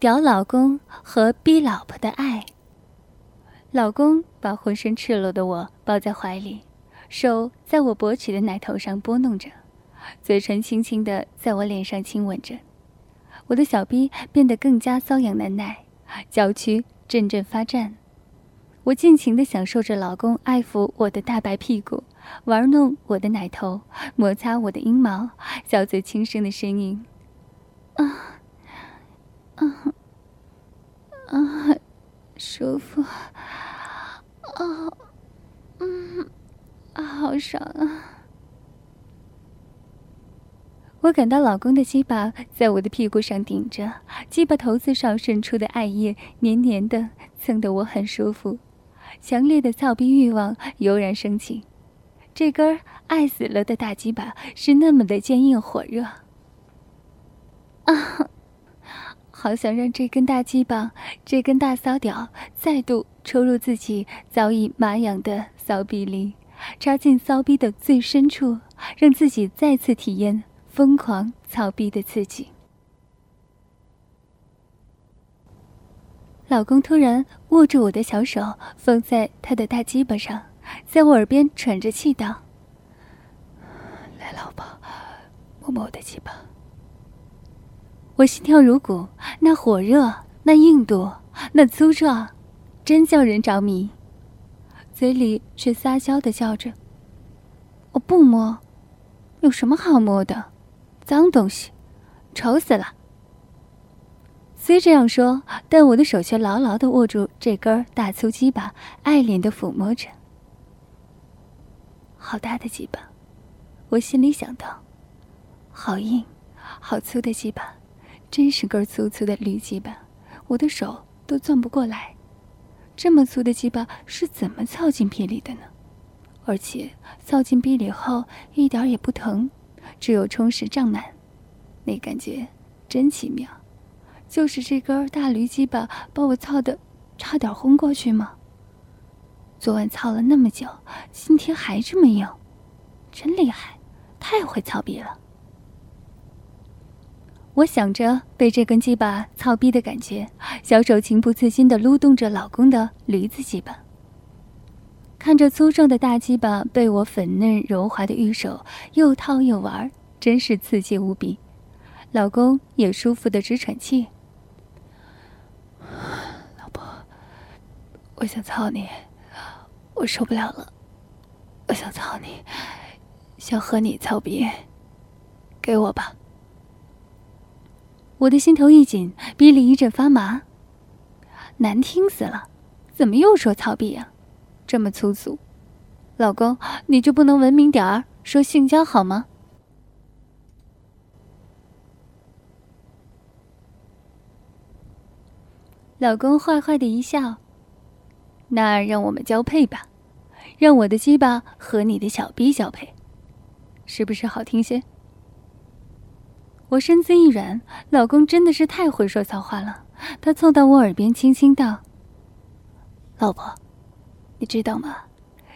屌老公和逼老婆的爱。老公把浑身赤裸的我抱在怀里，手在我勃起的奶头上拨弄着，嘴唇轻轻的在我脸上亲吻着，我的小逼变得更加瘙痒难耐，娇躯阵阵发颤。我尽情的享受着老公爱抚我的大白屁股，玩弄我的奶头，摩擦我的阴毛，小嘴轻声的声音：“啊。”啊啊，舒服，啊，嗯，好爽啊！我感到老公的鸡巴在我的屁股上顶着，鸡巴头子上渗出的艾叶黏黏的，蹭得我很舒服，强烈的操逼欲望油然升起。这根爱死了的大鸡巴是那么的坚硬火热，啊！好想让这根大鸡巴，这根大骚屌再度抽入自己早已麻痒的骚逼里，插进骚逼的最深处，让自己再次体验疯狂操逼的刺激。老公突然握住我的小手，放在他的大鸡巴上，在我耳边喘着气道：“来，老婆，摸摸我的鸡巴。”我心跳如鼓，那火热，那硬度，那粗壮，真叫人着迷。嘴里却撒娇的叫着：“我不摸，有什么好摸的？脏东西，丑死了。”虽这样说，但我的手却牢牢的握住这根大粗鸡巴，爱怜的抚摸着。好大的鸡巴，我心里想到，好硬，好粗的鸡巴。真是根粗粗的驴鸡巴，我的手都攥不过来。这么粗的鸡巴是怎么操进屁里的呢？而且操进屁里后一点也不疼，只有充实胀满，那感觉真奇妙。就是这根大驴鸡巴把我操的差点昏过去吗？昨晚操了那么久，今天还这么硬，真厉害，太会操逼了。我想着被这根鸡巴操逼的感觉，小手情不自禁地撸动着老公的驴子鸡巴。看着粗壮的大鸡巴被我粉嫩柔滑的玉手又套又玩，真是刺激无比。老公也舒服的直喘气。老婆，我想操你，我受不了了，我想操你，想和你操逼，给我吧。我的心头一紧，鼻里一阵发麻。难听死了，怎么又说操逼啊？这么粗俗，老公你就不能文明点儿说性交好吗？老公坏坏的一笑，那让我们交配吧，让我的鸡巴和你的小逼交配，是不是好听些？我身子一软，老公真的是太会说骚话了。他凑到我耳边轻轻道：“老婆，你知道吗？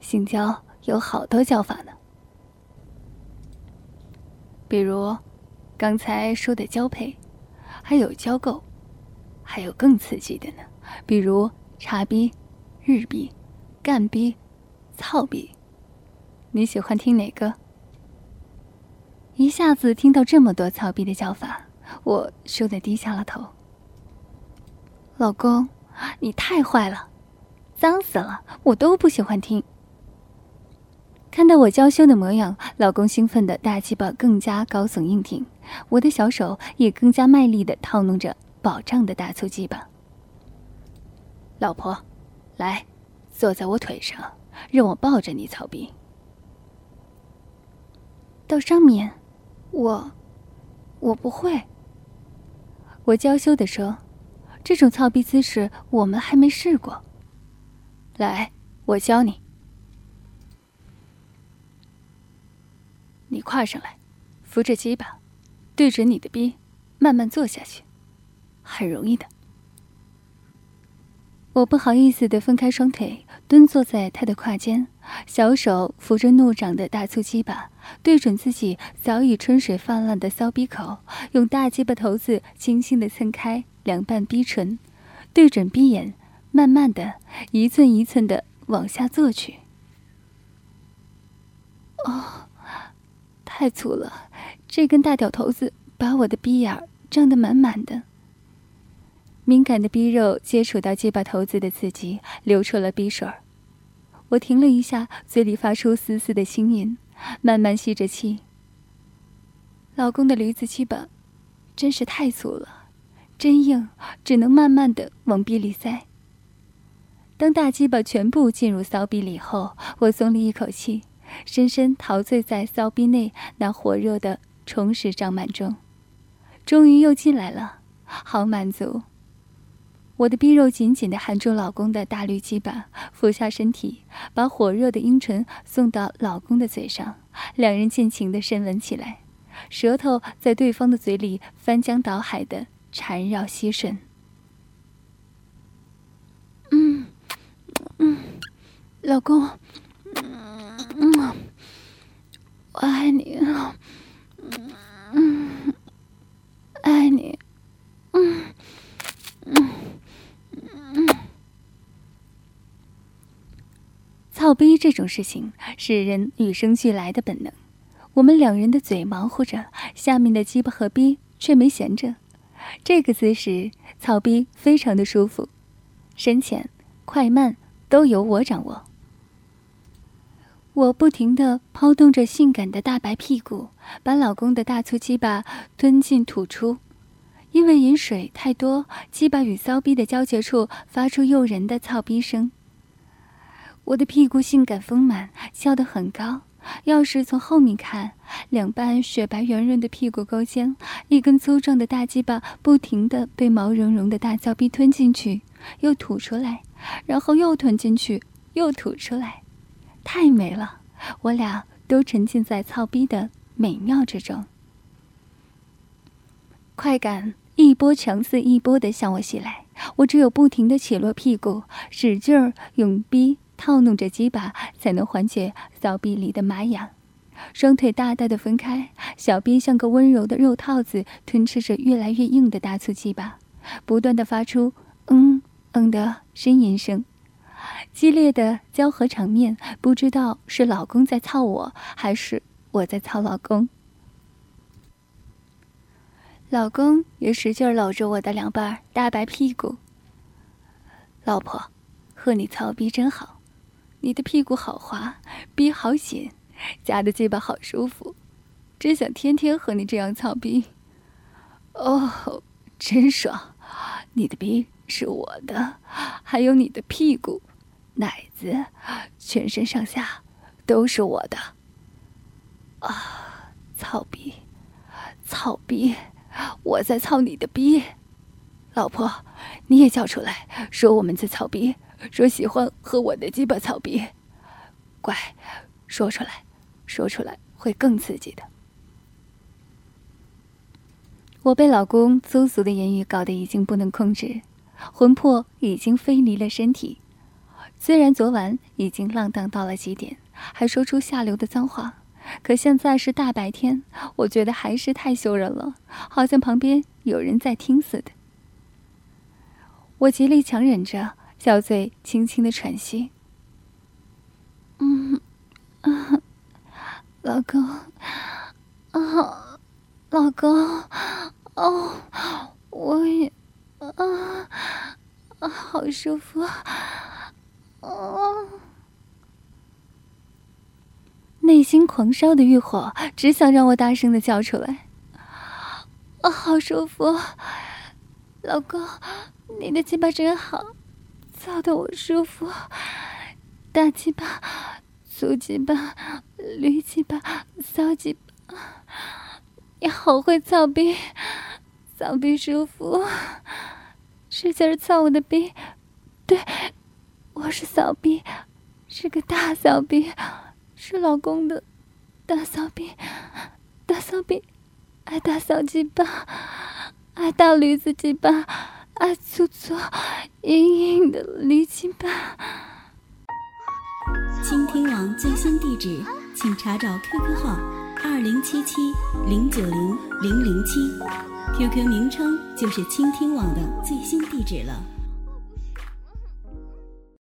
性交有好多叫法呢，比如刚才说的交配，还有交媾，还有更刺激的呢，比如插逼、日逼、干逼、操逼。你喜欢听哪个？”一下子听到这么多操逼的叫法，我羞得低下了头。老公，你太坏了，脏死了，我都不喜欢听。看到我娇羞的模样，老公兴奋的大鸡巴更加高耸硬挺，我的小手也更加卖力的套弄着饱胀的大粗鸡巴。老婆，来，坐在我腿上，让我抱着你操逼。到上面。我，我不会。我娇羞的说：“这种操逼姿势我们还没试过。”来，我教你。你跨上来，扶着鸡巴，对准你的逼，慢慢坐下去，很容易的。我不好意思的分开双腿，蹲坐在他的胯间，小手扶着怒涨的大粗鸡巴，对准自己早已春水泛滥的骚逼口，用大鸡巴头子轻轻的蹭开，两半逼唇，对准逼眼，慢慢的一寸一寸的往下做去。哦，太粗了，这根大屌头子把我的逼眼胀得满满的。敏感的逼肉接触到鸡巴头子的刺激，流出了逼水儿。我停了一下，嘴里发出丝丝的轻音，慢慢吸着气。老公的驴子鸡巴，真是太粗了，真硬，只能慢慢的往逼里塞。当大鸡巴全部进入骚逼里后，我松了一口气，深深陶醉在骚逼内那火热的充实胀满中，终于又进来了，好满足。我的逼肉紧紧地含住老公的大绿鸡巴，俯下身体，把火热的阴唇送到老公的嘴上，两人尽情地深吻起来，舌头在对方的嘴里翻江倒海地缠绕吸吮。嗯，嗯，老公，嗯，我爱你，嗯，爱你，嗯，嗯。操逼这种事情是人与生俱来的本能，我们两人的嘴忙活着，下面的鸡巴和逼却没闲着。这个姿势操逼非常的舒服，深浅、快慢都由我掌握。我不停地抛动着性感的大白屁股，把老公的大粗鸡巴吞进吐出。因为饮水太多，鸡巴与骚逼的交界处发出诱人的操逼声。我的屁股性感丰满，翘得很高。要是从后面看，两半雪白圆润的屁股沟间，一根粗壮的大鸡巴不停地被毛茸茸的大骚逼吞进去，又吐出来，然后又吞进去，又吐出来，太美了！我俩都沉浸在操逼的美妙之中，快感一波强似一波地向我袭来，我只有不停地起落屁股，使劲儿用逼。套弄着鸡巴，才能缓解骚逼里的麻痒。双腿大大的分开，小逼像个温柔的肉套子，吞吃着越来越硬的大粗鸡巴，不断的发出“嗯嗯”的呻吟声。激烈的交合场面，不知道是老公在操我，还是我在操老公。老公也使劲搂着我的两瓣大白屁股。老婆，和你操逼真好。你的屁股好滑，逼好紧，夹的鸡巴好舒服，真想天天和你这样操逼。哦，真爽！你的逼是我的，还有你的屁股、奶子，全身上下都是我的。啊，操逼，操逼，我在操你的逼。老婆，你也叫出来，说我们在操逼。说喜欢和我的鸡巴操逼，乖，说出来，说出来会更刺激的。我被老公粗俗的言语搞得已经不能控制，魂魄已经飞离了身体。虽然昨晚已经浪荡到了极点，还说出下流的脏话，可现在是大白天，我觉得还是太羞人了，好像旁边有人在听似的。我极力强忍着。小嘴轻轻的喘息。嗯，啊，老公，啊，老公，哦，我也，啊，啊，好舒服，哦，内心狂烧的欲火，只想让我大声的叫出来。啊，好舒服，老公，你的鸡巴真好。操的我舒服，大鸡巴、粗鸡巴、驴鸡巴、骚鸡巴，你好会操逼，操逼舒服，使劲操我的逼，对，我是骚逼，是个大骚逼，是老公的大骚逼，大骚逼，爱大骚鸡巴，爱大驴子鸡巴。爱，粗粗、硬硬的离奇吧。倾听网最新地址，请查找 QQ 号二零七七零九零零零七。，QQ 名称就是倾听网的最新地址了。